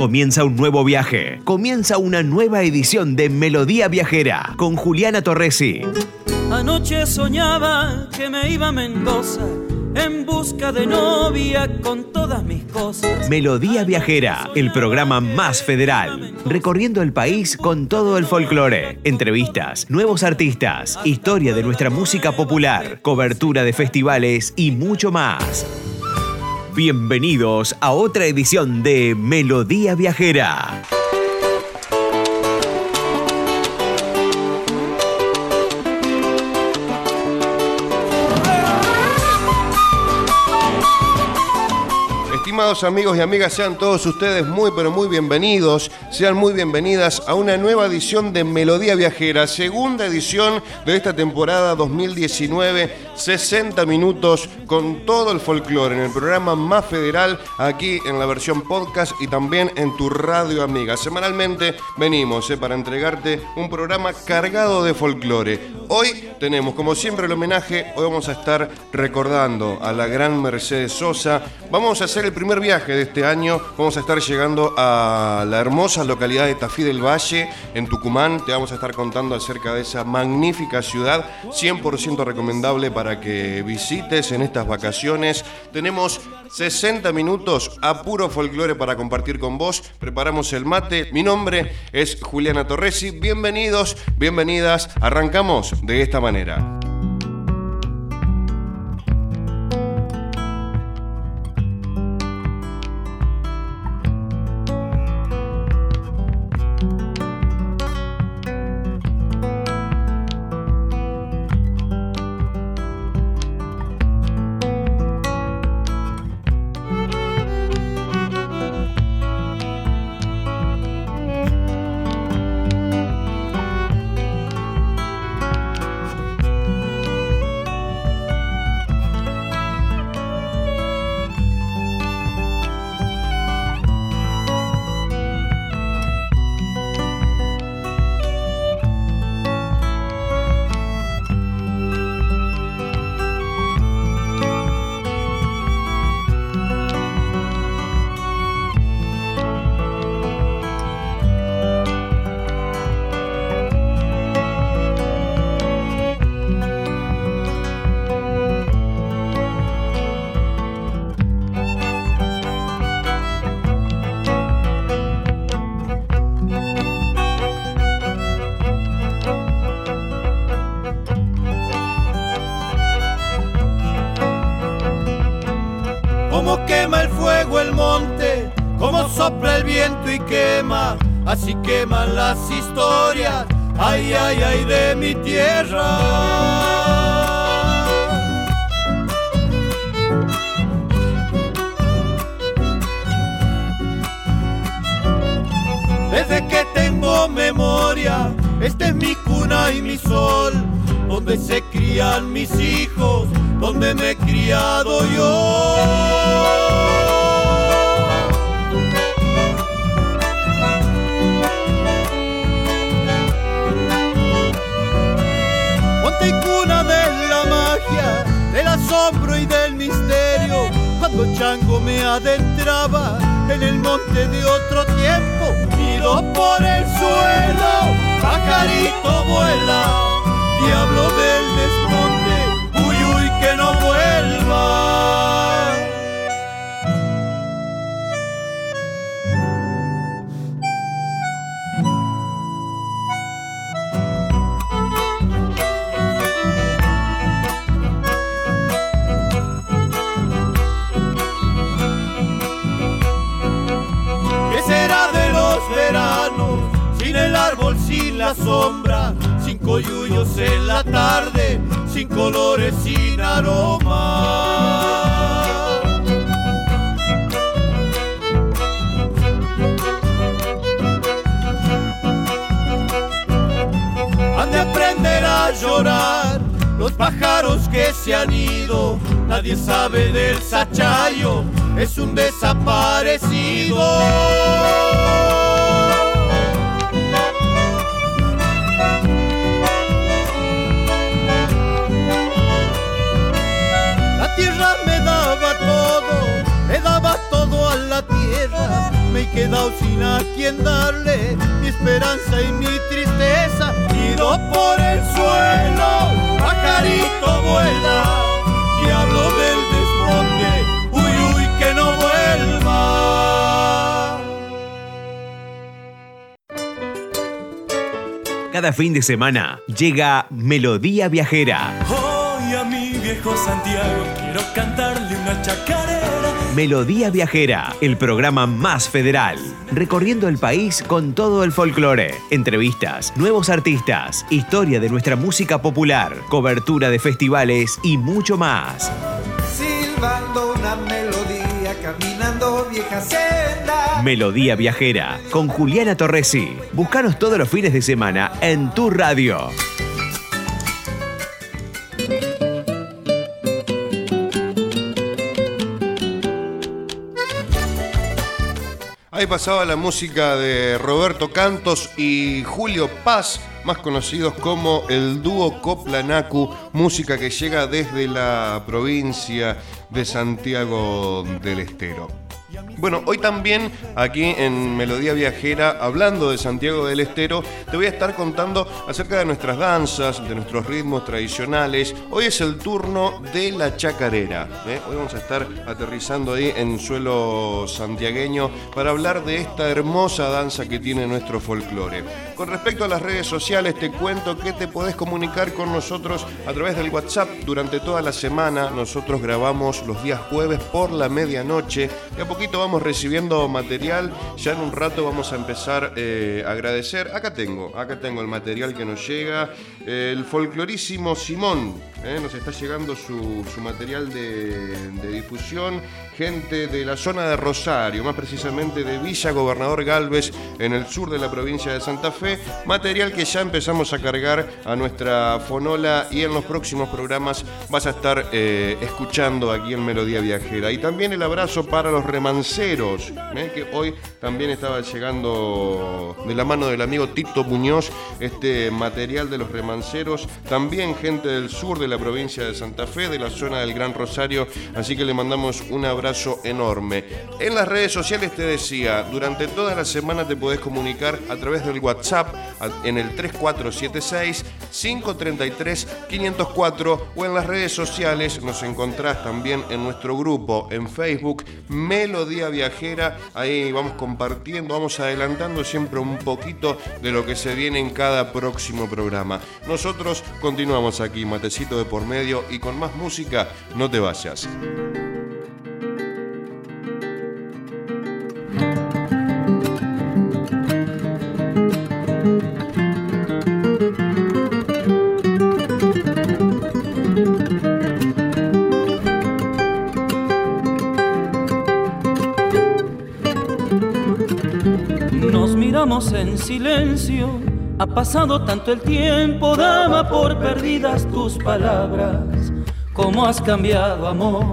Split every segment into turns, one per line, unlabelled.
Comienza un nuevo viaje. Comienza una nueva edición de Melodía Viajera con Juliana Torresi.
Anoche soñaba que me iba a Mendoza en busca de novia con todas mis cosas.
Melodía Viajera, el programa más federal, recorriendo el país con todo el folclore, entrevistas, nuevos artistas, historia de nuestra música popular, cobertura de festivales y mucho más. Bienvenidos a otra edición de Melodía Viajera.
Amigos y amigas, sean todos ustedes muy pero muy bienvenidos, sean muy bienvenidas a una nueva edición de Melodía Viajera, segunda edición de esta temporada 2019, 60 minutos con todo el folclore en el programa más federal, aquí en la versión podcast y también en tu radio amiga. Semanalmente venimos eh, para entregarte un programa cargado de folclore. Hoy tenemos como siempre el homenaje, hoy vamos a estar recordando a la gran Mercedes Sosa, vamos a hacer el primer viaje de este año. Vamos a estar llegando a la hermosa localidad de Tafí del Valle, en Tucumán. Te vamos a estar contando acerca de esa magnífica ciudad, 100% recomendable para que visites en estas vacaciones. Tenemos 60 minutos a puro folclore para compartir con vos. Preparamos el mate. Mi nombre es Juliana Torresi. Bienvenidos, bienvenidas. Arrancamos de esta manera.
Así queman las historias, ay, ay, ay, de mi tierra. Desde que tengo memoria, esta es mi cuna y mi sol, donde se crían mis hijos, donde me he criado yo. Chango me adentraba en el monte de otro tiempo. Miro por el suelo, de
semana llega Melodía Viajera.
Hoy a mi viejo Santiago quiero cantarle una chacarera.
Melodía Viajera, el programa más federal, recorriendo el país con todo el folclore, entrevistas, nuevos artistas, historia de nuestra música popular, cobertura de festivales y mucho más.
Melodía
Viajera, con Juliana Torresi. Búscanos todos los fines de semana en tu radio.
Ahí pasaba la música de Roberto Cantos y Julio Paz, más conocidos como el dúo Coplanacu, música que llega desde la provincia de Santiago del Estero. Bueno, hoy también aquí en Melodía Viajera, hablando de Santiago del Estero, te voy a estar contando acerca de nuestras danzas, de nuestros ritmos tradicionales. Hoy es el turno de la chacarera. ¿eh? Hoy vamos a estar aterrizando ahí en suelo santiagueño para hablar de esta hermosa danza que tiene nuestro folclore. Con respecto a las redes sociales, te cuento que te podés comunicar con nosotros a través del WhatsApp durante toda la semana. Nosotros grabamos los días jueves por la medianoche. De a poquito vamos recibiendo material. Ya en un rato vamos a empezar eh, a agradecer. Acá tengo, acá tengo el material que nos llega. El folclorísimo Simón eh, nos está llegando su, material de, de difusión. Gente de la zona de Rosario, más precisamente de Villa Gobernador Galvez, en el sur de la provincia de Santa Fe. Material que ya empezamos a cargar a nuestra fonola y en los próximos programas vas a estar eh, escuchando aquí en Melodía Viajera. Y también el abrazo para los remanceros, eh, que hoy también estaba llegando de la mano del amigo Tito Muñoz este material de los remanceros. También gente del sur de la provincia de Santa Fe, de la zona del Gran Rosario. Así que le mandamos un abrazo enorme. En las redes sociales te decía, durante toda la semana te podés comunicar a través del WhatsApp en el 3476 533 504 o en las redes sociales nos encontrás también en nuestro grupo en Facebook Melodía Viajera. Ahí vamos compartiendo, vamos adelantando siempre un poquito de lo que se viene en cada próximo programa. Nosotros continuamos aquí, matecito de por medio y con más música, no te vayas.
Nos miramos en silencio. Ha pasado tanto el tiempo, daba por perdidas tus palabras. ¿Cómo has cambiado, amor?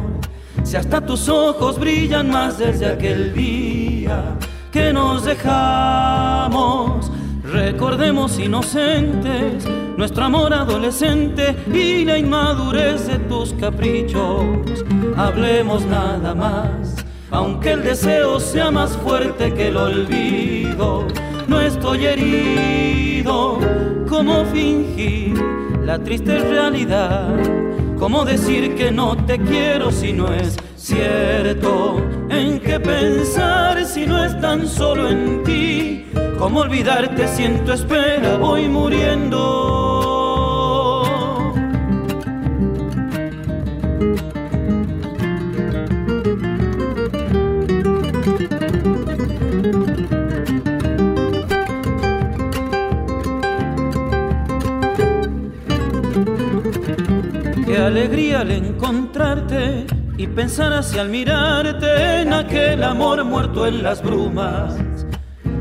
Si hasta tus ojos brillan más desde aquel día que nos dejamos. Recordemos inocentes nuestro amor adolescente y la inmadurez de tus caprichos. Hablemos nada más, aunque el deseo sea más fuerte que el olvido. No estoy herido, ¿cómo fingir la triste realidad? ¿Cómo decir que no te quiero si no es cierto? ¿En qué pensar si no es tan solo en ti? ¿Cómo olvidarte si en tu espera voy muriendo? Y pensar así al mirarte en aquel amor muerto en las brumas.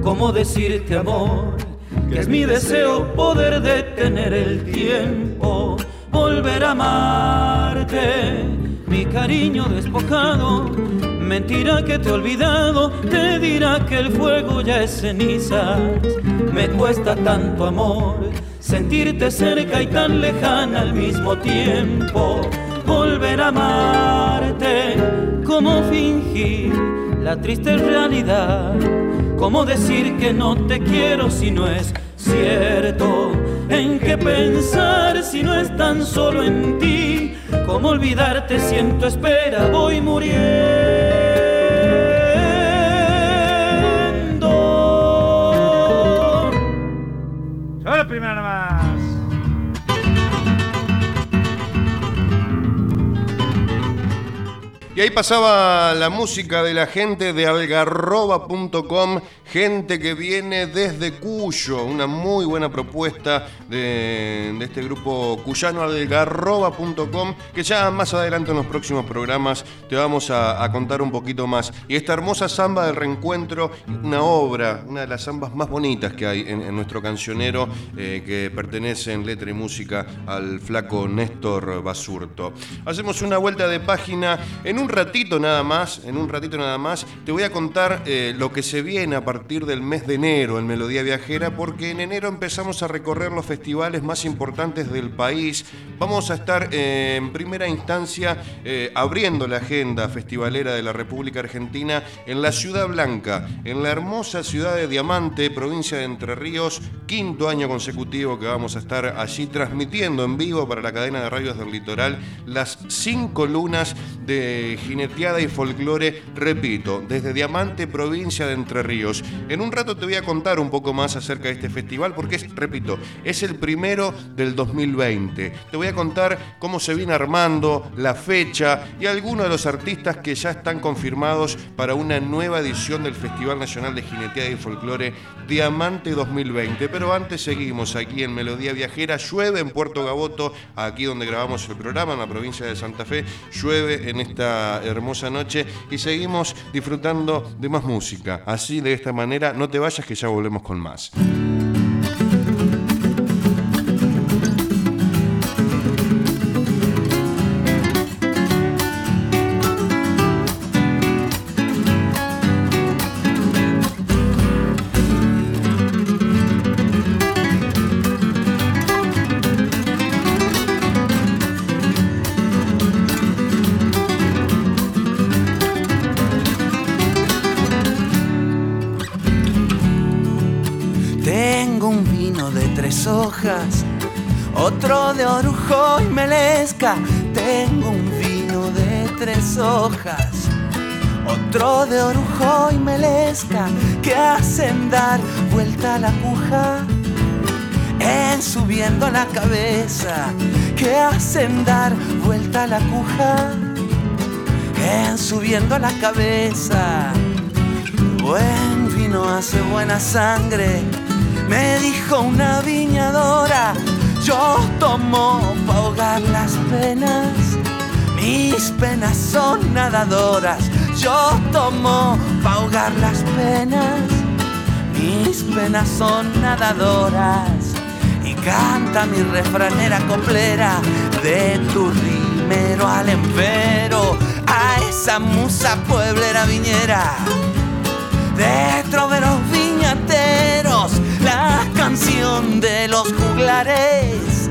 ¿Cómo decirte amor? Que es mi deseo poder detener el tiempo, volver a amarte. Mi cariño despojado, mentirá que te he olvidado, te dirá que el fuego ya es cenizas. Me cuesta tanto amor, sentirte cerca y tan lejana al mismo tiempo, volver a amarte, ¿cómo fingir la triste realidad. ¿Cómo decir que no te quiero si no es cierto? ¿En qué pensar si no es tan solo en ti? ¿Cómo olvidarte si en tu espera voy muriendo?
primera
Y ahí pasaba la música de la gente de algarroba.com gente que viene desde Cuyo, una muy buena propuesta de, este grupo cuyano algarroba.com, que ya más adelante en los próximos programas te vamos a, contar un poquito más. Y esta hermosa samba del reencuentro, una obra, una de las zambas más bonitas que hay en, nuestro cancionero, eh, que pertenece en letra y música al flaco Néstor Basurto. Hacemos una vuelta de página en un ratito nada más, en un ratito nada más, te voy a contar eh, lo que se viene a partir del mes de enero en Melodía Viajera, porque en enero empezamos a recorrer los festivales más importantes del país. Vamos a estar eh, en primera instancia eh, abriendo la agenda festivalera de la República Argentina en la Ciudad Blanca, en la hermosa ciudad de Diamante, provincia de Entre Ríos, quinto año consecutivo que vamos a estar allí transmitiendo en vivo para la cadena de radios del litoral las cinco lunas de jineteada y folclore, repito, desde Diamante, provincia de Entre Ríos. En un rato te voy a contar un poco más acerca de este festival porque, es, repito, es el primero del 2020. Te voy a contar cómo se viene armando, la fecha y algunos de los artistas que ya están confirmados para una nueva edición del Festival Nacional de Jineteada y Folclore Diamante 2020. Pero antes seguimos aquí en Melodía Viajera. Llueve en Puerto Gaboto, aquí donde grabamos el programa, en la provincia de Santa Fe. Llueve en esta hermosa noche y seguimos disfrutando de más música. Así, de esta manera no te vayas que ya volvemos con más.
Que hacen dar vuelta la puja. En subiendo la cabeza, que hacen dar vuelta la cuja. En subiendo la cabeza, buen vino hace buena sangre me dijo una viñadora, yo tomo para ahogar las penas, mis penas son nadadoras, yo tomo para las penas, mis penas son nadadoras, y canta mi refranera coplera de tu rimero al empero, a esa musa pueblera viñera, de troveros viñateros la canción de los juglares,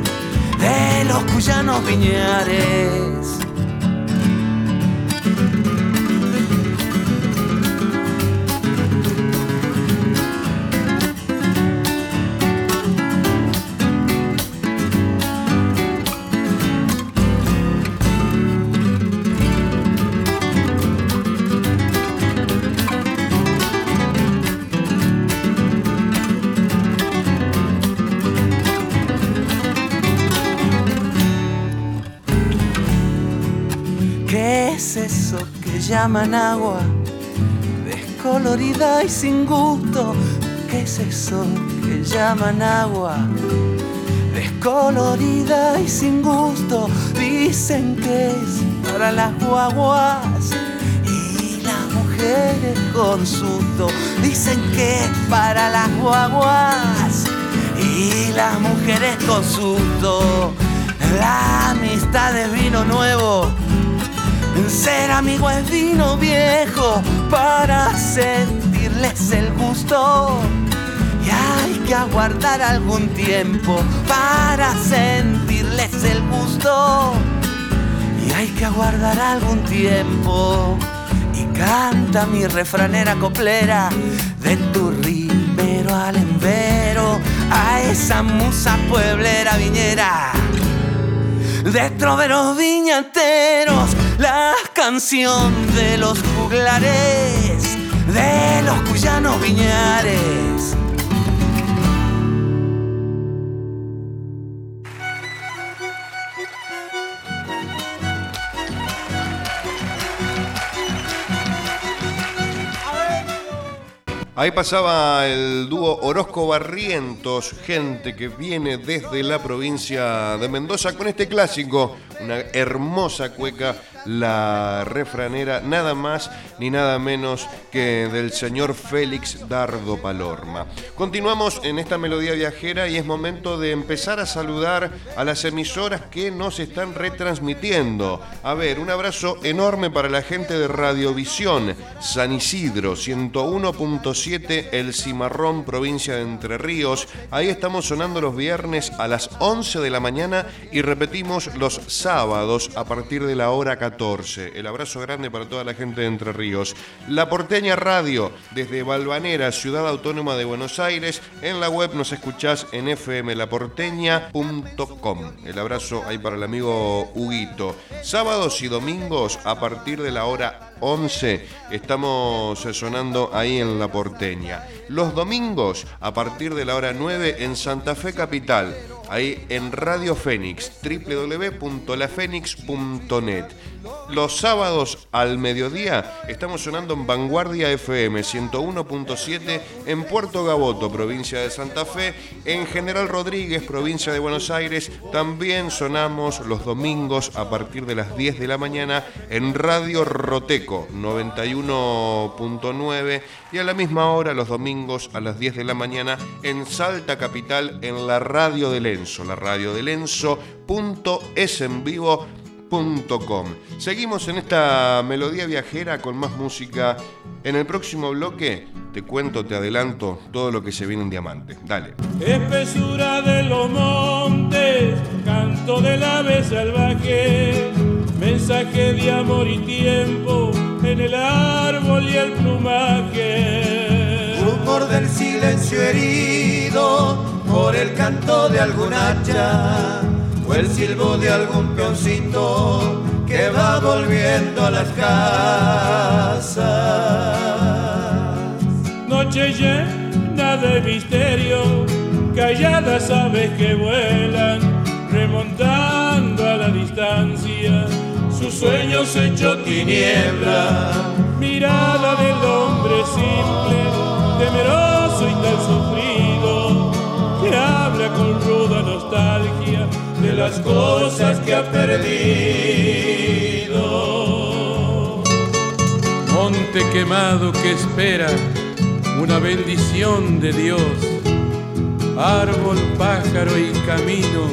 de los cuyanos viñares. Llaman agua, descolorida y sin gusto. ¿Qué es eso que llaman agua? Descolorida y sin gusto, dicen que es para las guaguas y las mujeres con susto. Dicen que es para las guaguas y las mujeres con susto. La amistad es vino nuevo ser amigo es vino viejo para sentirles el gusto. Y hay que aguardar algún tiempo para sentirles el gusto. Y hay que aguardar algún tiempo. Y Canta mi refranera coplera de tu ribero al embero a esa musa pueblera viñera de troveros viñateros, la canción de los juglares, de los cuyanos viñares.
Ahí pasaba el dúo Orozco Barrientos, gente que viene desde la provincia de Mendoza con este clásico, una hermosa cueca la refranera, nada más ni nada menos que del señor Félix Dardo Palorma. Continuamos en esta melodía viajera y es momento de empezar a saludar a las emisoras que nos están retransmitiendo. A ver, un abrazo enorme para la gente de Radiovisión, San Isidro, 101.7, El Cimarrón, provincia de Entre Ríos. Ahí estamos sonando los viernes a las 11 de la mañana y repetimos los sábados a partir de la hora 14. El abrazo grande para toda la gente de Entre Ríos. La Porteña Radio, desde Valvanera, Ciudad Autónoma de Buenos Aires. En la web nos escuchás en fmlaporteña.com. El abrazo ahí para el amigo Huguito. Sábados y domingos a partir de la hora 11 estamos sonando ahí en La Porteña. Los domingos a partir de la hora 9 en Santa Fe Capital, ahí en Radio Fénix, www.lafenix.net. Los sábados al mediodía estamos sonando en Vanguardia FM 101.7 en Puerto Gaboto, provincia de Santa Fe, en General Rodríguez, provincia de Buenos Aires. También sonamos los domingos a partir de las 10 de la mañana en Radio Roteco 91.9 y a la misma hora los domingos a las 10 de la mañana en Salta Capital en la Radio de Lenzo, la radio de Lenzo.es en vivo Seguimos en esta melodía viajera con más música. En el próximo bloque te cuento, te adelanto todo lo que se viene en Diamante. Dale.
Espesura de los montes, canto del ave salvaje, mensaje de amor y tiempo en el árbol y el plumaje.
Rumor del silencio herido por el canto de algún hacha o el silbo de algún peoncito que va volviendo a las casas.
Noche llena de misterio, calladas aves que vuelan, remontando a la distancia, sus sueños hecho tiniebla, mirada del hombre simple, temeroso y tan sufrido, que habla con ruda nostalgia de las cosas que ha perdido.
Monte quemado que espera una bendición de Dios, árbol, pájaro y camino,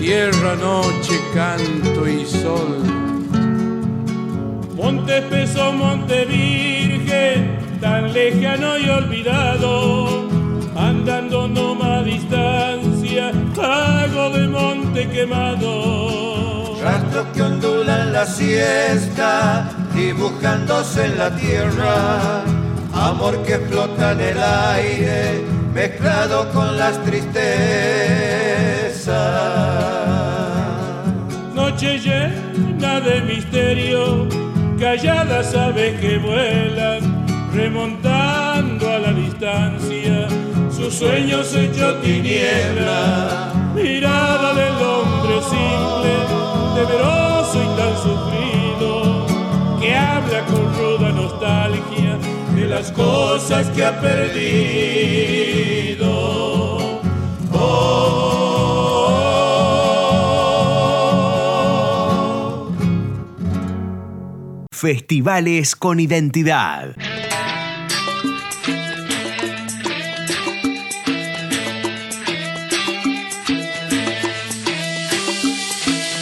tierra, noche, canto y sol.
Monte espeso, monte virgen, tan lejano y olvidado, andando no más distancia, hago de monte quemado.
Rastros que ondulan la siesta, dibujándose en la tierra, amor que flota en el aire, mezclado con las tristezas.
Noche llena de misterio, calladas aves que vuelan, remontando a la distancia, sus sueños hechos tiniebla, mirada del hombre simple, temeroso y tan sufrido, que habla con ruda nostalgia de las cosas que ha perdido.
Festivales con identidad.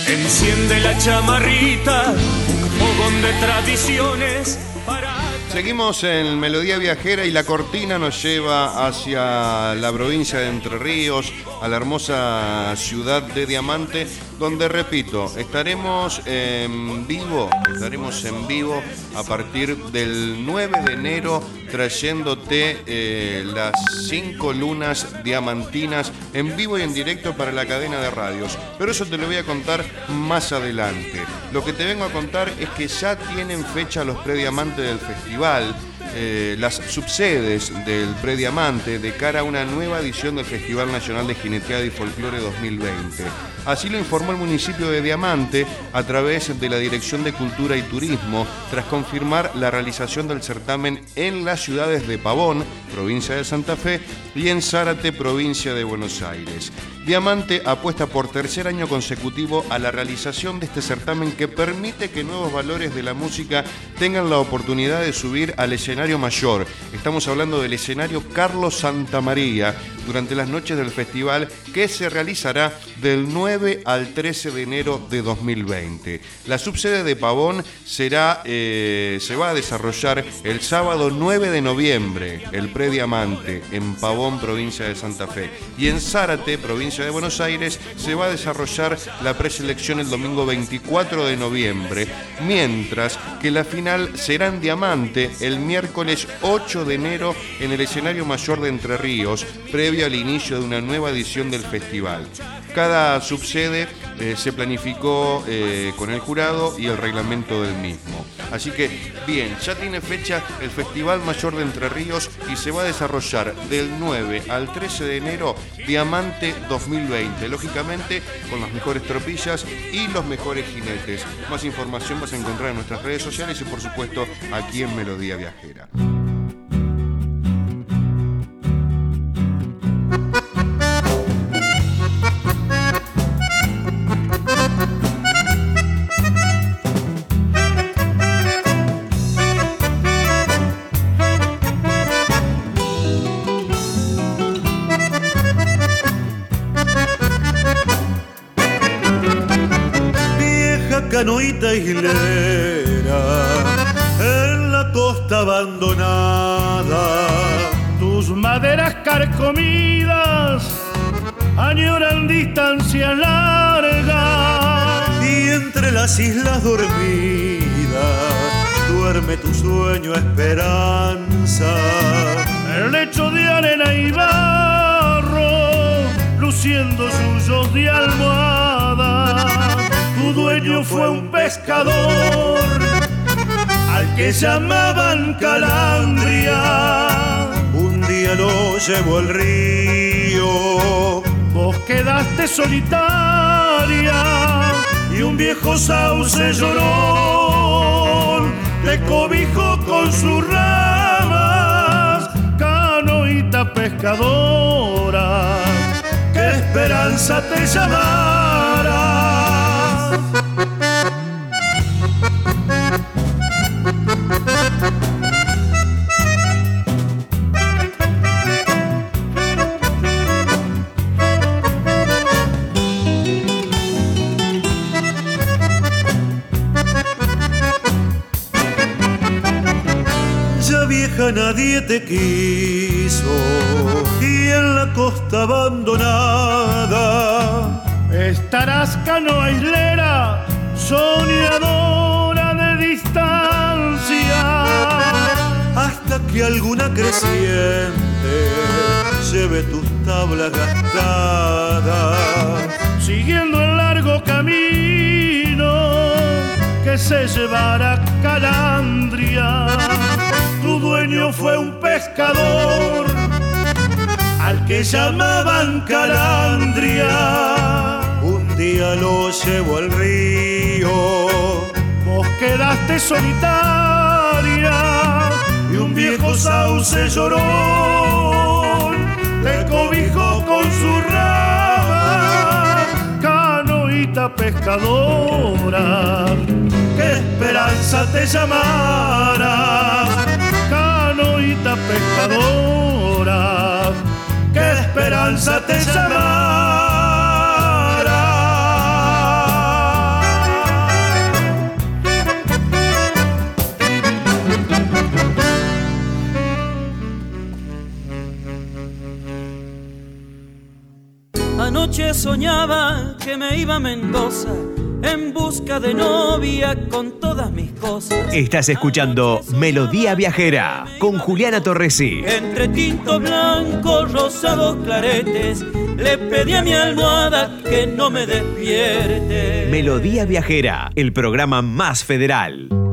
Enciende la chamarrita, un fogón de tradiciones para...
Seguimos en Melodía Viajera y la cortina nos lleva hacia la provincia de Entre Ríos, a la hermosa ciudad de Diamante, donde repito, estaremos en vivo, estaremos en vivo a partir del 9 de enero trayéndote eh, las cinco lunas diamantinas en vivo y en directo para la cadena de radios. Pero eso te lo voy a contar más adelante. Lo que te vengo a contar es que ya tienen fecha los prediamantes del festival. Eh, las subsedes del Prediamante de cara a una nueva edición del Festival Nacional de Jineteada y Folclore 2020. Así lo informó el municipio de Diamante a través de la Dirección de Cultura y Turismo, tras confirmar la realización del certamen en las ciudades de Pavón, provincia de Santa Fe, y en Zárate, provincia de Buenos Aires. Diamante apuesta por tercer año consecutivo a la realización de este certamen que permite que nuevos valores de la música tengan la oportunidad de subir al escenario mayor. Estamos hablando del escenario Carlos Santamaría durante las noches del festival que se realizará del 9 al 13 de enero de 2020. La subsede de Pavón será, eh, se va a desarrollar el sábado 9 de noviembre, el Prediamante, en Pavón, provincia de Santa Fe. Y en Zárate, provincia de Buenos Aires, se va a desarrollar la preselección el domingo 24 de noviembre, mientras que la final será en Diamante el miércoles 8 de enero en el escenario mayor de Entre Ríos, previo al inicio de una nueva edición del festival. Cada subsede eh, se planificó eh, con el jurado y el reglamento del mismo. Así que, bien, ya tiene fecha el Festival Mayor de Entre Ríos y se va a desarrollar del 9 al 13 de enero Diamante 2020, lógicamente con las mejores tropillas y los mejores jinetes. Más información vas a encontrar en nuestras redes sociales y por supuesto aquí en Melodía Viajera.
En la costa abandonada.
Tus maderas carcomidas añoran distancias largas.
Y entre las islas dormidas duerme tu sueño esperanza.
El lecho de arena y barro luciendo suyos de almohada tu dueño fue un pescador al que llamaban Calandria.
Un día lo llevó el río,
vos quedaste solitaria y un viejo sauce lloró, te cobijó con sus ramas, canoita pescadora, qué esperanza te llamará.
Nadie te quiso y en la costa abandonada.
Estarás islera, soñadora de distancia,
hasta que alguna creciente lleve tus tablas gastadas,
siguiendo el largo camino que se llevará Calandria. Tu dueño fue un pescador al que llamaban Calandria
un día lo llevó al río.
Vos quedaste solitaria y un viejo sauce lloró. Te cobijó con su rama, canoita pescadora. Qué esperanza te llamara, canoita pescadora. Qué esperanza te llamara.
Anoche soñaba que me iba a Mendoza en busca de novia con todas mis cosas.
Estás escuchando Melodía Viajera con Juliana Torresi.
Entre tinto blanco, rosados claretes, le pedí a mi almohada que no me despierte.
Melodía Viajera, el programa más federal.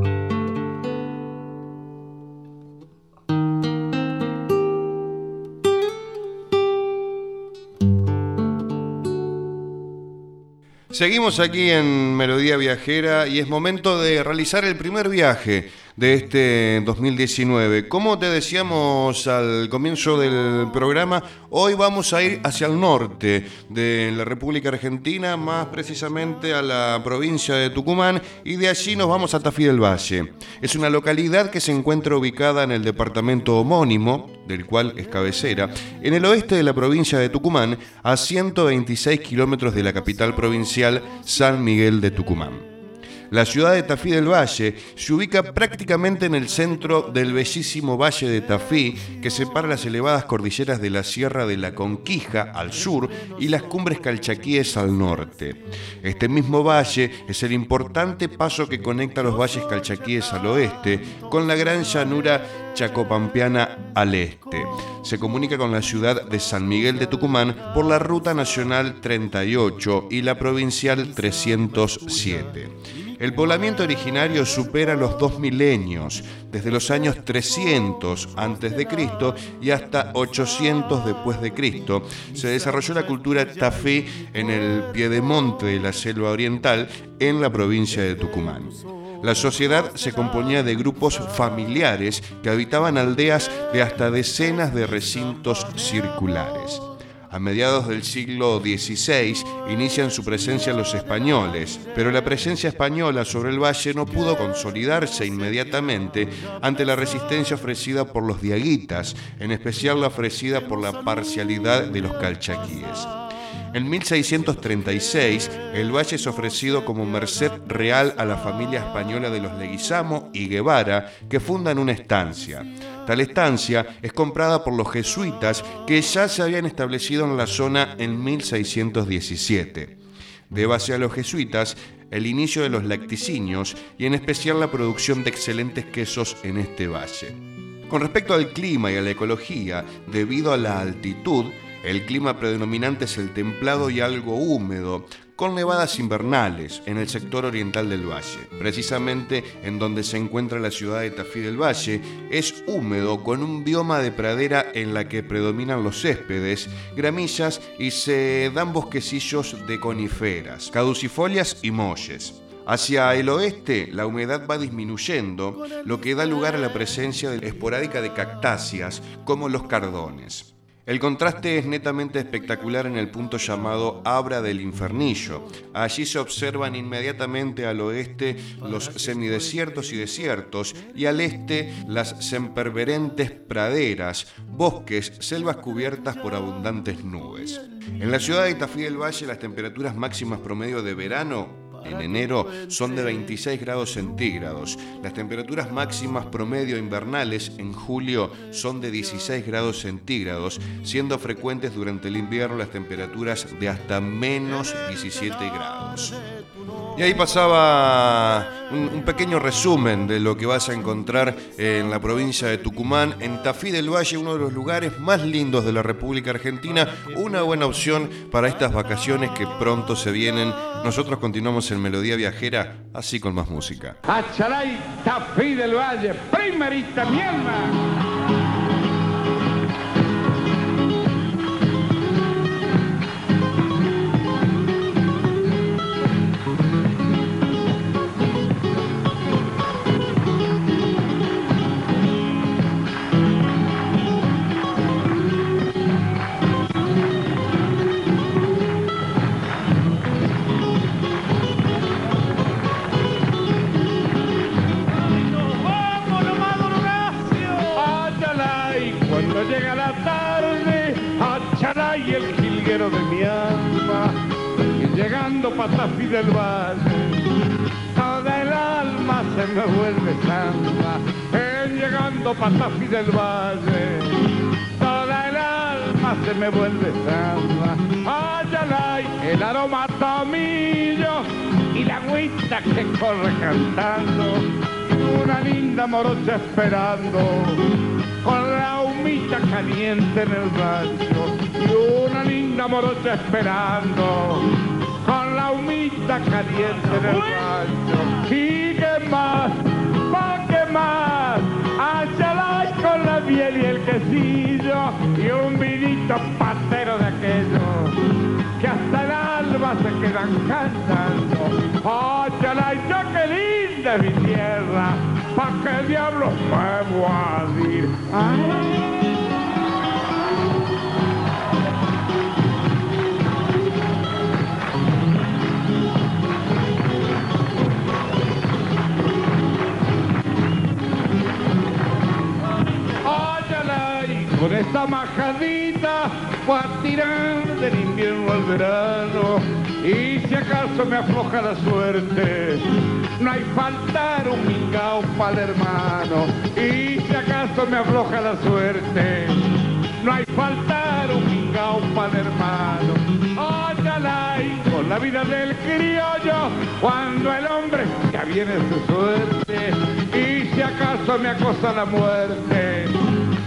Seguimos aquí en Melodía Viajera y es momento de realizar el primer viaje de este 2019. Como te decíamos al comienzo del programa, hoy vamos a ir hacia el norte de la República Argentina, más precisamente a la provincia de Tucumán, y de allí nos vamos a Tafí del Valle. Es una localidad que se encuentra ubicada en el departamento homónimo, del cual es cabecera, en el oeste de la provincia de Tucumán, a 126 kilómetros de la capital provincial San Miguel de Tucumán. La ciudad de Tafí del Valle se ubica prácticamente en el centro del bellísimo valle de Tafí que separa las elevadas cordilleras de la Sierra de la Conquija al sur y las cumbres calchaquíes al norte. Este mismo valle es el importante paso que conecta los valles calchaquíes al oeste con la gran llanura chacopampiana al este. Se comunica con la ciudad de San Miguel de Tucumán por la Ruta Nacional 38 y la Provincial 307. El poblamiento originario supera los dos milenios, desde los años 300 a.C. y hasta 800 después de Cristo. Se desarrolló la cultura tafí en el piedemonte de la selva oriental en la provincia de Tucumán. La sociedad se componía de grupos familiares que habitaban aldeas de hasta decenas de recintos circulares. A mediados del siglo XVI inician su presencia los españoles, pero la presencia española sobre el valle no pudo consolidarse inmediatamente ante la resistencia ofrecida por los diaguitas, en especial la ofrecida por la parcialidad de los calchaquíes. En 1636, el valle es ofrecido como merced real a la familia española de los Leguizamo y Guevara, que fundan una estancia. Tal estancia es comprada por los jesuitas que ya se habían establecido en la zona en 1617. base a los jesuitas el inicio de los lacticinios y en especial la producción de excelentes quesos en este valle. Con respecto al clima y a la ecología, debido a la altitud, el clima predominante es el templado y algo húmedo, con nevadas invernales en el sector oriental del valle. Precisamente en donde se encuentra la ciudad de Tafí del Valle, es húmedo con un bioma de pradera en la que predominan los céspedes, gramillas y se dan bosquecillos de coníferas, caducifolias y molles. Hacia el oeste, la humedad va disminuyendo, lo que da lugar a la presencia esporádica de cactáceas, como los cardones. El contraste es netamente espectacular en el punto llamado Abra del Infernillo. Allí se observan inmediatamente al oeste los semidesiertos y desiertos y al este las semperverentes praderas, bosques, selvas cubiertas por abundantes nubes. En la ciudad de Tafí del Valle las temperaturas máximas promedio de verano en enero son de 26 grados centígrados. Las temperaturas máximas promedio invernales en julio son de 16 grados centígrados, siendo frecuentes durante el invierno las temperaturas de hasta menos 17 grados. Y ahí pasaba un, pequeño resumen de lo que vas a encontrar en la provincia de Tucumán, en Tafí del Valle, uno de los lugares más lindos de la República Argentina, una buena opción para estas vacaciones que pronto se vienen. Nosotros continuamos en Melodía Viajera, así con más música.
Acharay, Tafí del Valle, primerita mi para del Valle toda el alma se me vuelve samba. Ayalay, el aroma tomillo y la agüita que corre cantando. Una linda morocha esperando con la humita caliente en el rancho. Y una linda morocha esperando con la humita caliente en el rancho. ¿Y más? Con la miel y el quesillo y un vinito patero de aquellos que hasta el alba se quedan cantando. Achalay, yo qué linda mi tierra, ¿pa' qué diablos me voy a ir? Con esta majadita voy a del invierno al verano. Y si acaso me afloja la suerte no hay faltar un mingao para el hermano. Y si acaso me afloja la suerte no hay faltar un mingao para el hermano y con la vida del criollo cuando el hombre ya viene su suerte. Y si acaso me acosa la muerte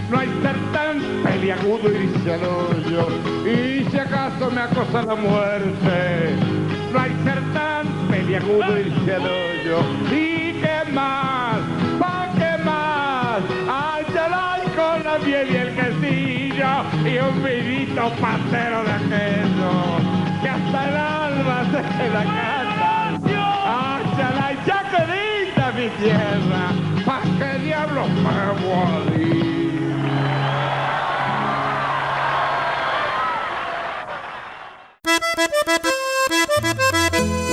no hay ser tan peliagudo irse al hoyo. Y si acaso me acosa la muerte, no hay ser tan peliagudo irse al hoyo. ¿Y qué más? ¿Pa' qué más? Ay, con la miel y el quesillo y un vinito pasero de aquello que hasta el alma se la canta. Ay, ya que mi tierra, ¿pa' qué diablos me voy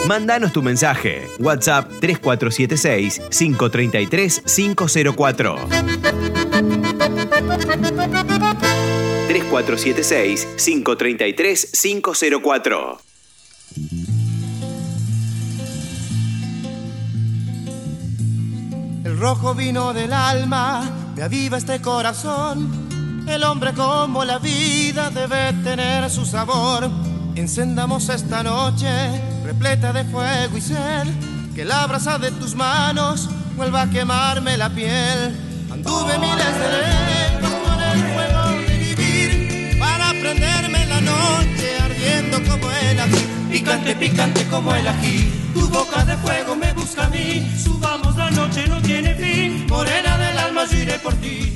Mándanos tu mensaje. WhatsApp 3476 533 504. 3476 533 504.
El rojo vino del alma, me aviva este corazón. El hombre como la vida debe tener su sabor Encendamos esta noche repleta de fuego y sed, que la brasa de tus manos vuelva a quemarme la piel. Anduve miles de lejos con el fuego de vivir para prenderme la noche ardiendo como el ají. Picante, picante como el ají. Tu boca de fuego me busca a mí. Subamos la noche, no tiene fin. Morena del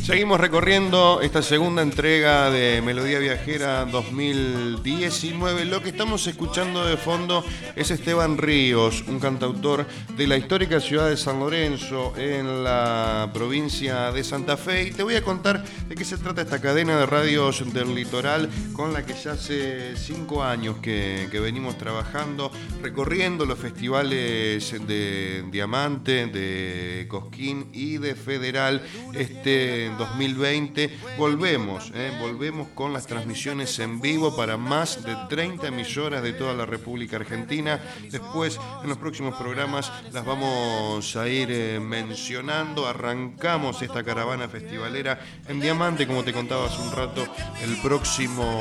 Seguimos recorriendo esta segunda entrega de Melodía Viajera 2019. Lo que estamos escuchando de fondo es Esteban Ríos, un cantautor de la histórica ciudad de San Lorenzo, en la provincia de Santa Fe. Y te voy a contar de qué se trata esta cadena de radios del litoral con la que ya hace cinco años que, que venimos trabajando, recorriendo los festivales de Diamante, de Cosquín y de Federal. Este 2020. Volvemos, eh, volvemos con las transmisiones en vivo para más de 30 emisoras de toda la República Argentina. Después, en los próximos programas, las vamos a ir eh, mencionando. Arrancamos esta caravana festivalera en Diamante, como te contaba hace un rato, el próximo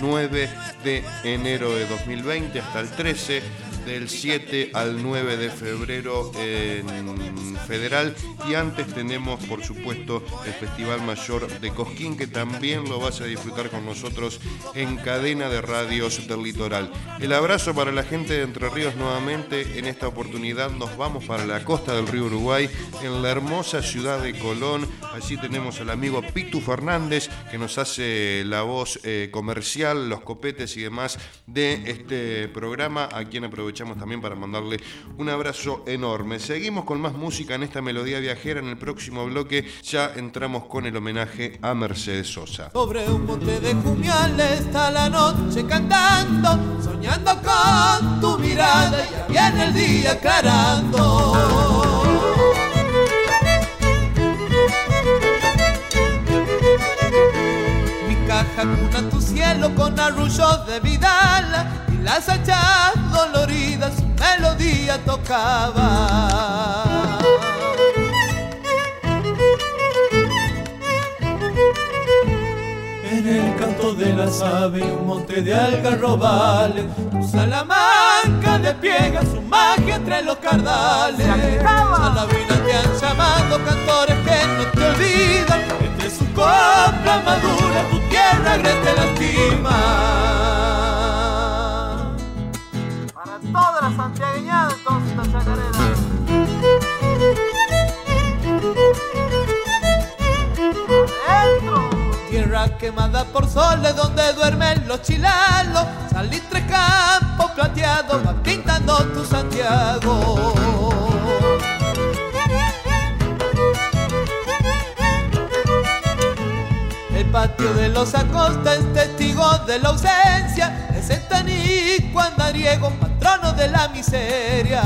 9 de enero de 2020 hasta el 13 del 7 al 9 de febrero en Federal. Y antes tenemos por supuesto el Festival Mayor de Cosquín que también lo vas a disfrutar con nosotros en cadena de radios del litoral. El abrazo para la gente de Entre Ríos nuevamente, en esta oportunidad nos vamos para la costa del río Uruguay, en la hermosa ciudad de Colón, allí tenemos al amigo Pitu Fernández que nos hace la voz eh, comercial, los copetes y demás de este programa, a quien aprovechamos aprovechamos también para mandarle un abrazo enorme. Seguimos con más música en esta melodía viajera. En el próximo bloque ya entramos con el homenaje a Mercedes Sosa.
Sobre un monte de jumiales está la noche cantando, soñando con tu mirada ya viene el día aclarando. Mi caja cuna tu cielo con arrullo de Vidal las hachas doloridas melodía tocaba. En el canto
de las aves y un monte de algarrobales. Tu Salamanca de piega su magia entre los cardales. Salavina te han llamado cantores que no te olvidan. Entre su copla madura tu tierra agreste lastima.
Santiagueñada entonces esta chacarera.
Tierra quemada por soles donde duermen los chilalos. Salitre campo plateado va pintando tu Santiago. El patio de los Acosta es testigo de la ausencia. Es el tanico andariego, patrono de la miseria.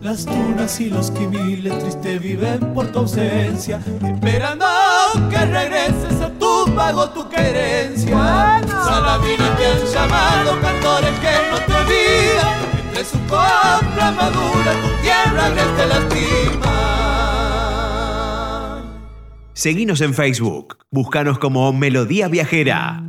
Las tunas y los quimiles triste viven por tu ausencia, esperando que regreses a tu pago tu querencia. Salavina te han llamado cantores que no te olvidan, entre su copla madura tu tierra agreste lastima.
Seguinos en Facebook. Búscanos como Melodía Viajera.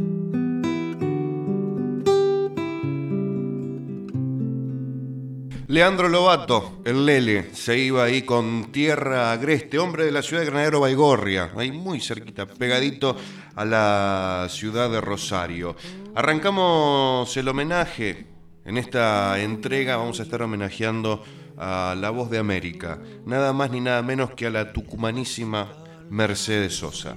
Leandro Lobato, el Lele, se iba ahí con Tierra Agreste, hombre de la ciudad de Granadero Baigorria, ahí muy cerquita, pegadito a la ciudad de Rosario. Arrancamos el homenaje. En esta entrega vamos a estar homenajeando a la voz de América, nada más ni nada menos que a la tucumanísima Mercedes Sosa.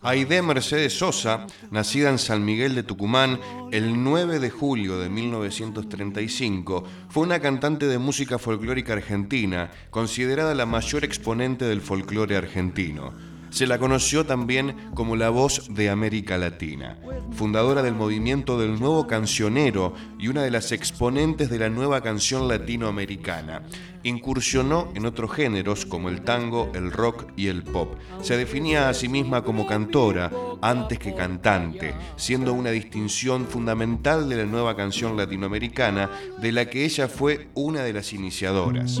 Aide Mercedes Sosa, nacida en San Miguel de Tucumán el 9 de julio de 1935, fue una cantante de música folclórica argentina, considerada la mayor exponente del folclore argentino. Se la conoció también como la voz de América Latina, fundadora del movimiento del nuevo cancionero y una de las exponentes de la nueva canción latinoamericana. Incursionó en otros géneros como el tango, el rock y el pop. Se definía a sí misma como cantora antes que cantante, siendo una distinción fundamental de la nueva canción latinoamericana de la que ella fue una de las iniciadoras.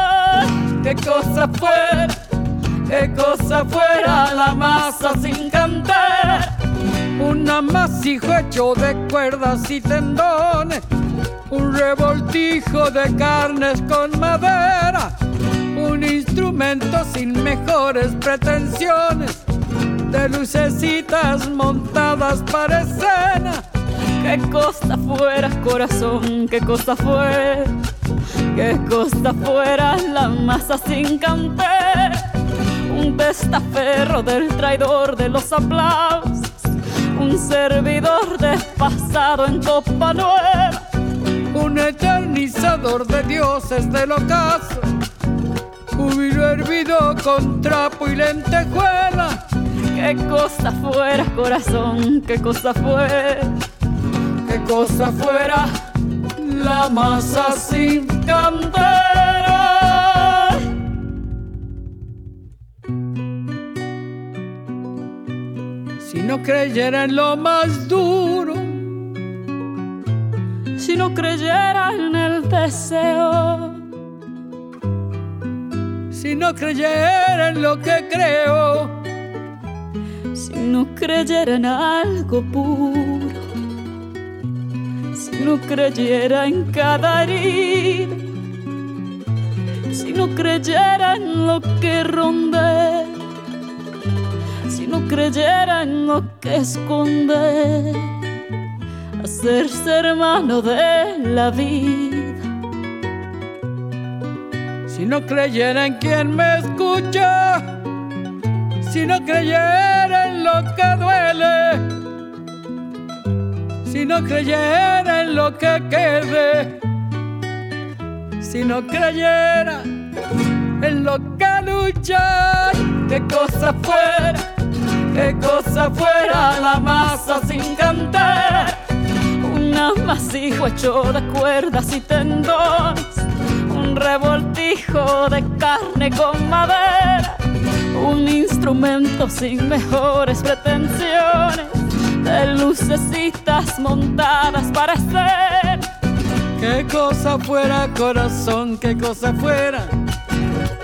qué cosa fuera, qué cosa fuera la masa sin cantar, un amasijo hecho de cuerdas y tendones, un revoltijo de carnes con madera, un instrumento sin mejores pretensiones, de lucecitas montadas para escena.
Qué cosa fuera corazón, qué cosa fuera, qué cosa fuera la masa sin cantar, un testaferro del traidor de los aplausos, un servidor despasado en copa nueva,
un eternizador de dioses del ocaso, júbilo hervido con trapo y lentejuela.
Qué cosa fuera corazón, qué cosa fuera.
Qué cosa fuera la masa sin cantera. Si no creyera en lo más duro,
si no creyera en el deseo,
si no creyera en lo que creo,
si no creyera en algo puro no creyera en cada herida, si no creyera en lo que rondé, si no creyera en lo que esconde, hacerse hermano de la vida.
Si no creyera en quien me escucha, si no creyera en lo que duele, si no creyera lo que quede, si no creyera en lo que lucha,
qué cosa fuera, qué cosa fuera la masa sin cantar, un amasijo hecho de cuerdas y tendones, un revoltijo de carne con madera, un instrumento sin mejores pretensiones de lucecitas montadas para ser.
Qué cosa fuera corazón, qué cosa fuera,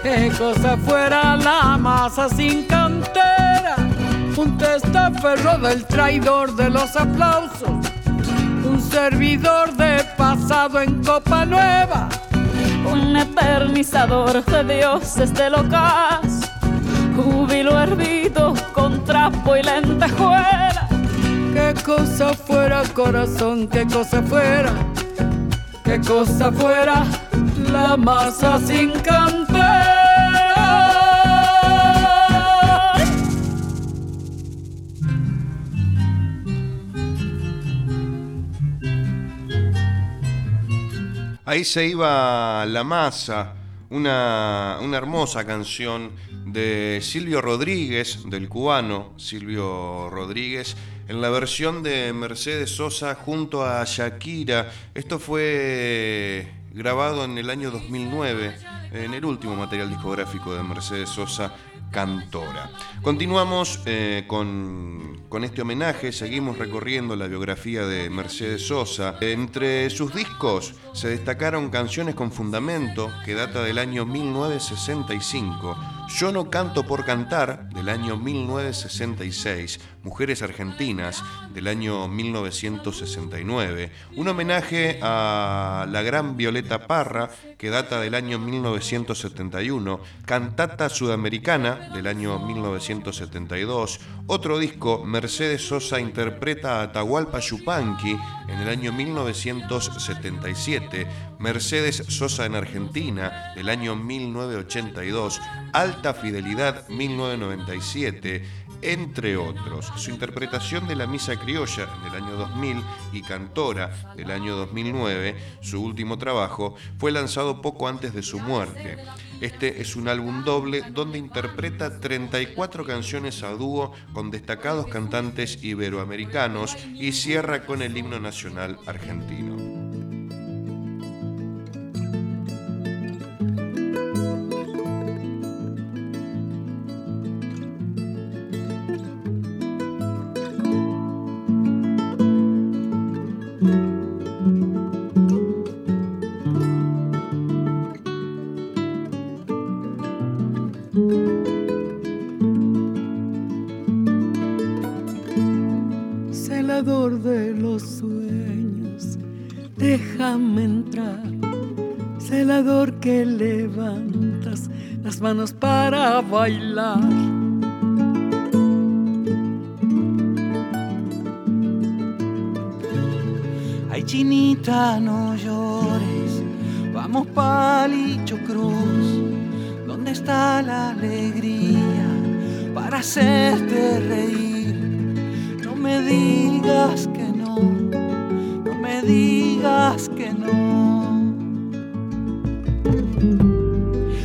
qué cosa fuera la masa sin cantera, un testaferro del traidor de los aplausos, un servidor de pasado en copa nueva,
un eternizador de dioses del ocaso, júbilo hervido con trapo y lentejuela
qué cosa fuera corazón, qué cosa fuera, qué cosa fuera la masa sin cantar.
Ahí se iba la masa, una, una hermosa canción de Silvio Rodríguez, del cubano Silvio Rodríguez, en la versión de Mercedes Sosa junto a Shakira. Esto fue grabado en el año 2009, en el último material discográfico de Mercedes Sosa, Cantora. Continuamos eh, con, con, este homenaje, seguimos recorriendo la biografía de Mercedes Sosa. Entre sus discos se destacaron Canciones con Fundamento, que data del año 1965, Yo no canto por cantar, del año 1966, Mujeres Argentinas, del año 1969, un homenaje a la gran Violeta Parra, que data del año 1971, Cantata Sudamericana, del año 1972, otro disco, Mercedes Sosa interpreta a Atahualpa Yupanqui, en el año 1977, Mercedes Sosa en Argentina, del año 1982, Alta Fidelidad 1997, entre otros. Su interpretación de la Misa Criolla del año 2000 y Cantora del año 2009, su último trabajo, fue lanzado poco antes de su muerte. Este es un álbum doble donde interpreta 34 canciones a dúo con destacados cantantes iberoamericanos y cierra con el himno nacional argentino.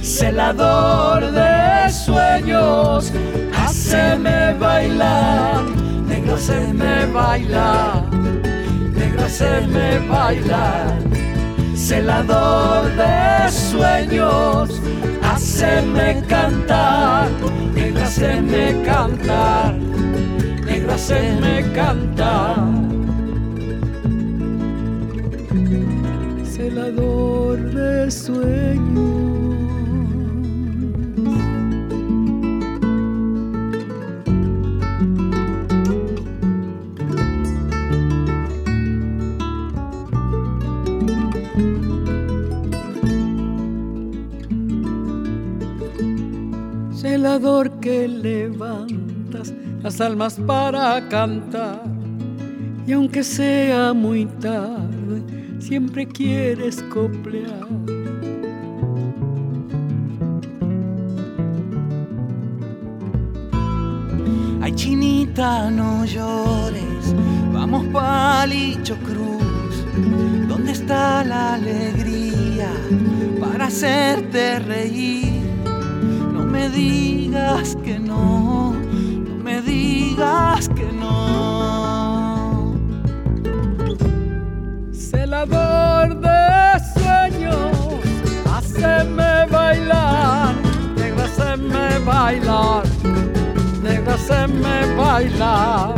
Celador de sueños, haceme bailar, negro haceme bailar, negro haceme bailar, celador de sueños, haceme cantar, negro haceme cantar, negro haceme cantar. Celador de sueños. Celador que levantas las almas para cantar. Y aunque sea muy tarde, siempre quieres coplear.
Ay, chinita, no llores, vamos palicho cruz. ¿Dónde está la alegría para hacerte reír? Me digas que no, no me digas que no.
Celador de sueños, haceme bailar, negro, haceme bailar, negro, haceme bailar.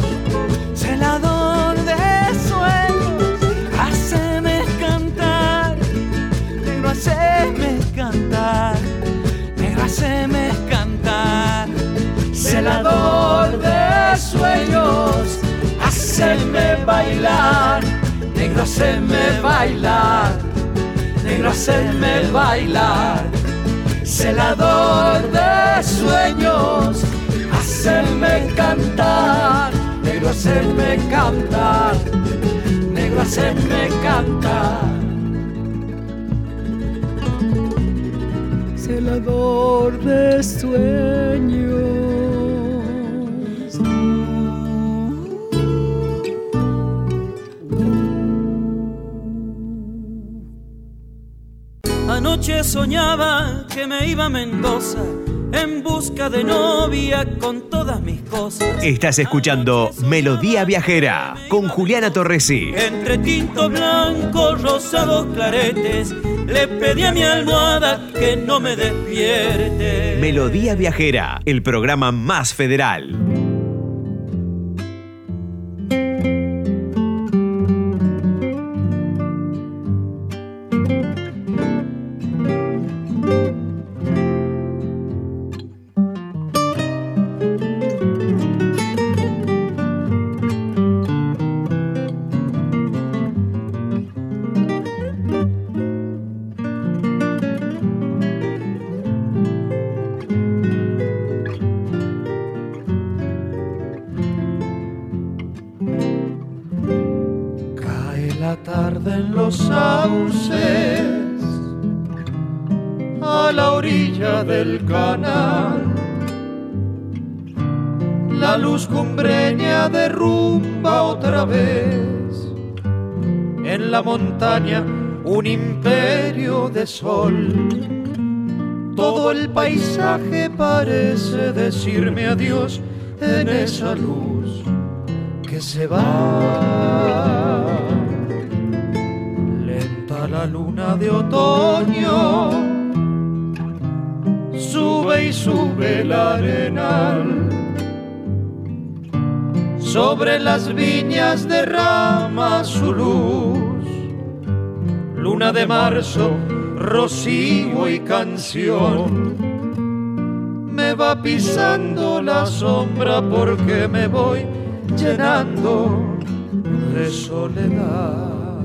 Celador de sueños, haceme cantar, negro, haceme cantar, haceme cantar.
Celador de sueños, haceme bailar, negro, haceme bailar, negro, haceme bailar. Celador de sueños, haceme cantar, negro, haceme cantar, negro, haceme cantar.
Anoche soñaba que me iba a Mendoza en busca de novia con todas mis cosas.
Estás escuchando Melodía Viajera con Juliana Torresi.
Entre tinto blanco, rosados claretes, le pedí a mi almohada que no me despierte.
Melodía Viajera, el programa más federal.
Paisaje parece decirme adiós en esa luz que se va. Lenta la luna de otoño, sube y sube el arenal. Sobre las viñas derrama su luz, luna de marzo, rocío y canción. Va pisando la sombra porque me voy llenando de soledad.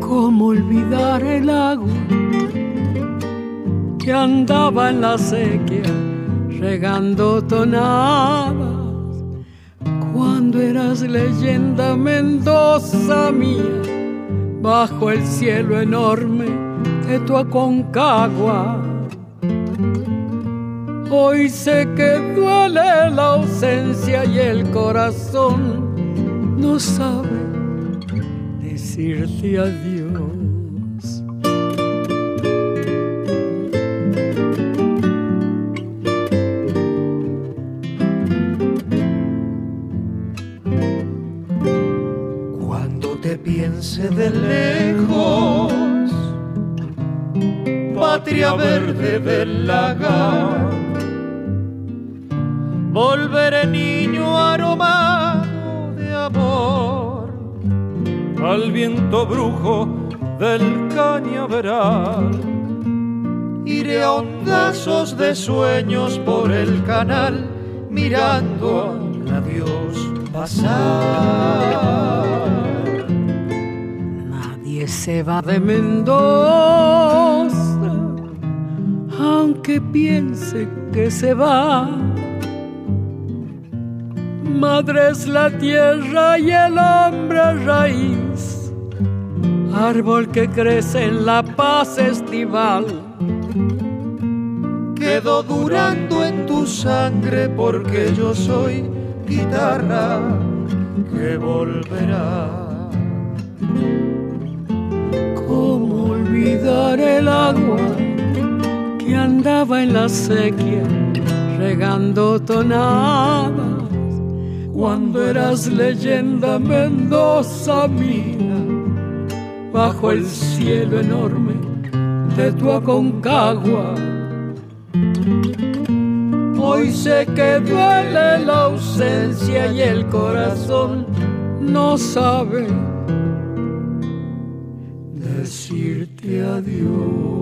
¿Cómo olvidar el agua que andaba en la sequía regando tonadas? Cuando eras leyenda Mendoza mía, bajo el cielo enorme de tu Aconcagua. Hoy sé que duele la ausencia y el corazón no sabe decirte adiós.
Cuando te piense de lejos, patria verde del lagar, volveré niño aromado de amor al viento brujo del cañaveral. Iré a hondazos de sueños por el canal, mirando a Dios pasar.
Nadie se va de Mendoza aunque piense que se va. Madre es la tierra y el hombre raíz, árbol que crece en la paz estival.
Quedo durando en tu sangre porque yo soy guitarra que volverá.
¿Cómo olvidar el agua que andaba en la sequía regando tonadas? Cuando eras leyenda Mendoza mía, bajo el cielo enorme de tu Aconcagua. Hoy sé que duele la ausencia y el corazón no sabe decirte adiós.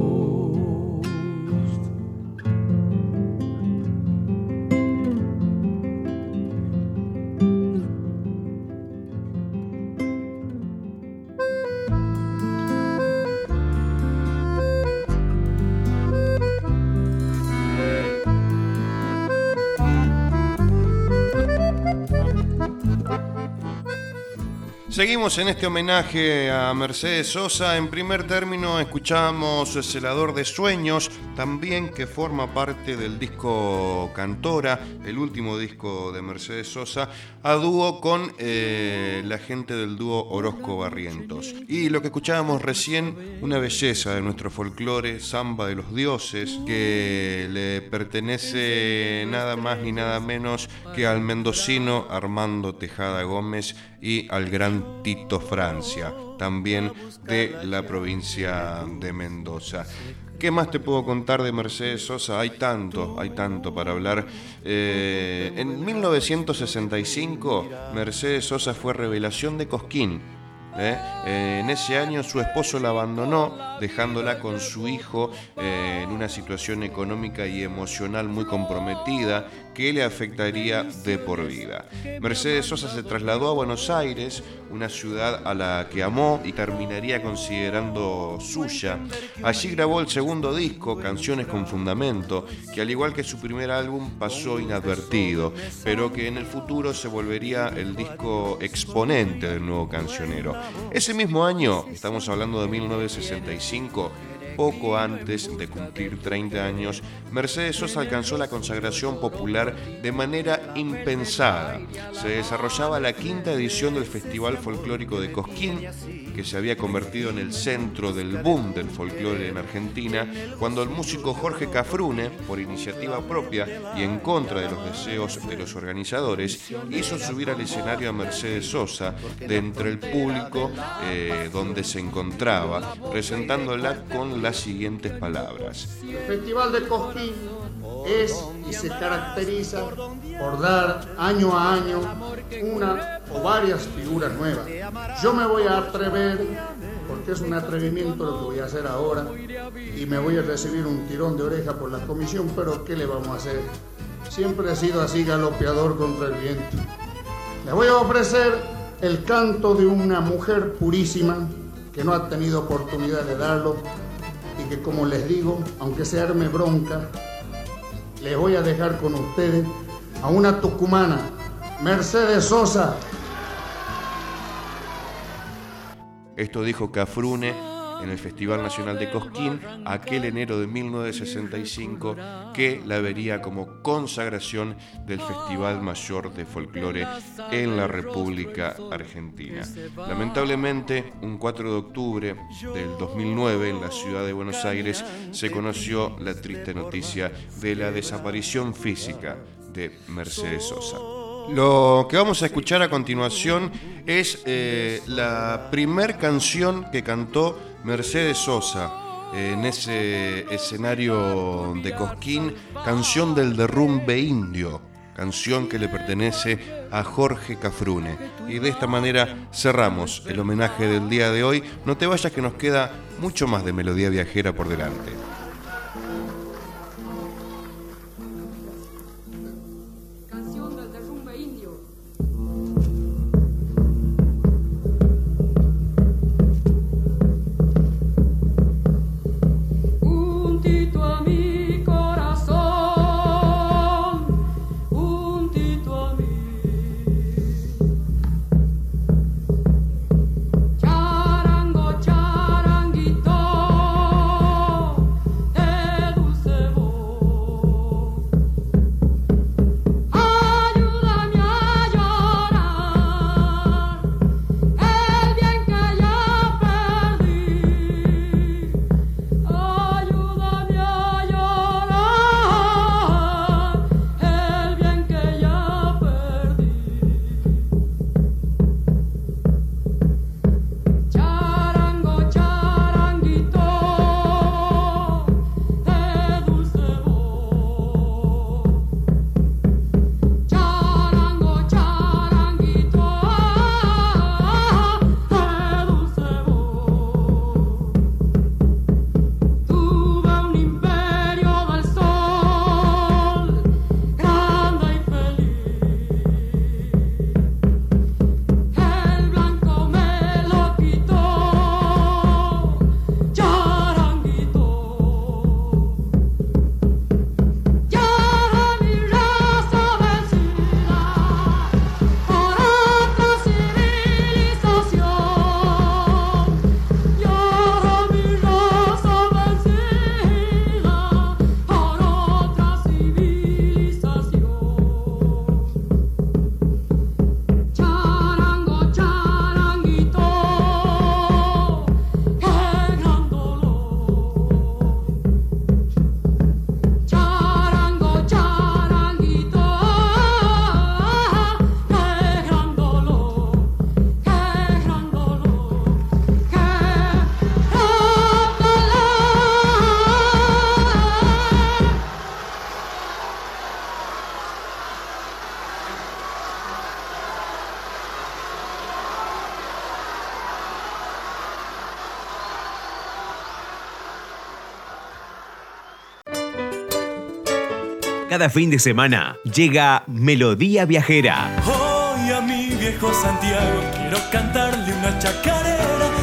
Seguimos en este homenaje a Mercedes Sosa. En primer término escuchamos Celador de Sueños, también que forma parte del disco Cantora, el último disco de Mercedes Sosa, a dúo con eh, la gente del dúo Orozco Barrientos. Y lo que escuchábamos recién, una belleza de nuestro folclore, Samba de los Dioses, que le pertenece nada más ni nada menos que al mendocino Armando Tejada Gómez y al gran Tito Francia, también de la provincia de Mendoza. ¿Qué más te puedo contar de Mercedes Sosa? Hay tanto, hay tanto para hablar. Eh, en 1965, Mercedes Sosa fue revelación de Cosquín. ¿eh? Eh, en ese año su esposo la abandonó, dejándola con su hijo en una situación económica y emocional muy comprometida que le afectaría de por vida. Mercedes Sosa se trasladó a Buenos Aires, una ciudad a la que amó y terminaría considerando suya. Allí grabó el segundo disco, Canciones con Fundamento, que al igual que su primer álbum pasó inadvertido, pero que en el futuro se volvería el disco exponente del nuevo cancionero. Ese mismo año, estamos hablando de 1965, poco antes de cumplir 30 años, Mercedes Sosa alcanzó la consagración popular de manera impensada. Se desarrollaba la quinta edición del Festival Folclórico de Cosquín, que se había convertido en el centro del boom del folclore en Argentina, cuando el músico Jorge Cafrune, por iniciativa propia y en contra de los deseos de los organizadores, hizo subir al escenario a Mercedes Sosa de entre el público eh, donde se encontraba, presentándola con las siguientes palabras.
El Festival de Cosquín es y se caracteriza por dar año a año una o varias figuras nuevas. Yo me voy a atrever, porque es un atrevimiento lo que voy a hacer ahora, y me voy a recibir un tirón de oreja por la comisión, pero ¿qué le vamos a hacer? Siempre he sido así galopeador contra el viento. Le voy a ofrecer el canto de una mujer purísima que no ha tenido oportunidad de darlo que como les digo, aunque se arme bronca, les voy a dejar con ustedes a una tucumana, Mercedes Sosa.
Esto dijo Cafrune en el Festival Nacional de Cosquín aquel enero de 1965 que la vería como consagración del Festival Mayor de Folclore en la República Argentina. Lamentablemente, un 4 de octubre del 2009 en la ciudad de Buenos Aires se conoció la triste noticia de la desaparición física de Mercedes Sosa. Lo que vamos a escuchar a continuación es eh, la primer canción que cantó Mercedes Sosa en ese escenario de Cosquín, canción del derrumbe indio, canción que le pertenece a Jorge Cafrune. Y de esta manera cerramos el homenaje del día de hoy. No te vayas que nos queda mucho más de melodía viajera por delante.
Cada fin de semana llega Melodía Viajera.
Hoy a mi viejo Santiago quiero cantarle una chacarera.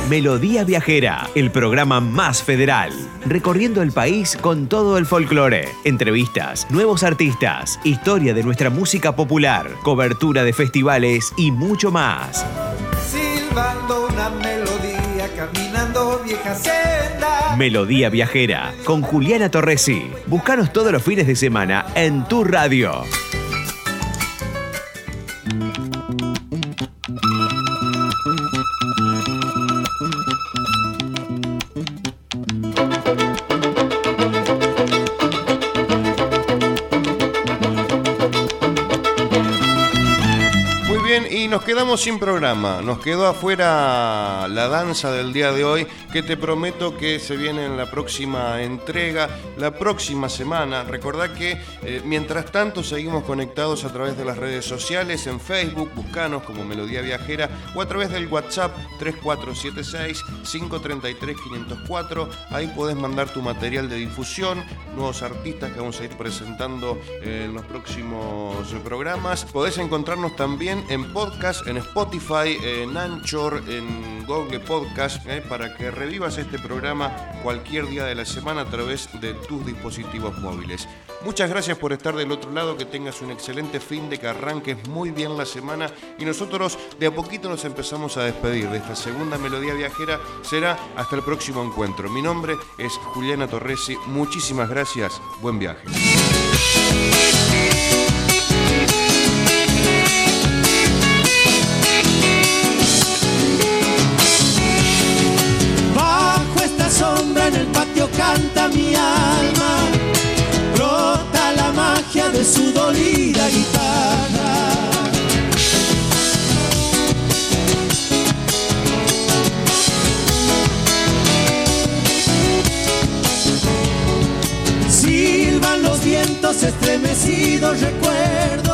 Melodía Viajera, el programa más federal, recorriendo el país con todo el folclore, entrevistas, nuevos artistas, historia de nuestra música popular, cobertura de festivales y mucho más.
Melodía, caminando vieja senda.
Melodía Viajera con Juliana Torresi. Búscanos todos los fines de semana en tu radio.
Quedamos sin programa. Nos quedó afuera la danza del día de hoy, que te prometo que se viene en la próxima entrega, la próxima semana. Recordá que eh, mientras tanto seguimos conectados a través de las redes sociales, en Facebook, buscanos como Melodía Viajera, o a través del WhatsApp 3476-533-504. Ahí podés mandar tu material de difusión, nuevos artistas que vamos a ir presentando eh, en los próximos programas. Podés encontrarnos también en podcast, en Spotify, en Anchor, en Google Podcast, eh, para que revivas este programa cualquier día de la semana a través de tus dispositivos móviles. Muchas gracias por estar del otro lado, que tengas un excelente fin de que arranques muy bien la semana y nosotros de a poquito nos empezamos a despedir de esta segunda melodía viajera. Será hasta el próximo encuentro. Mi nombre es Juliana Torresi. Muchísimas gracias. Buen viaje.
Canta mi alma, brota la magia de su dolida guitarra. Silban los vientos estremecidos recuerdos,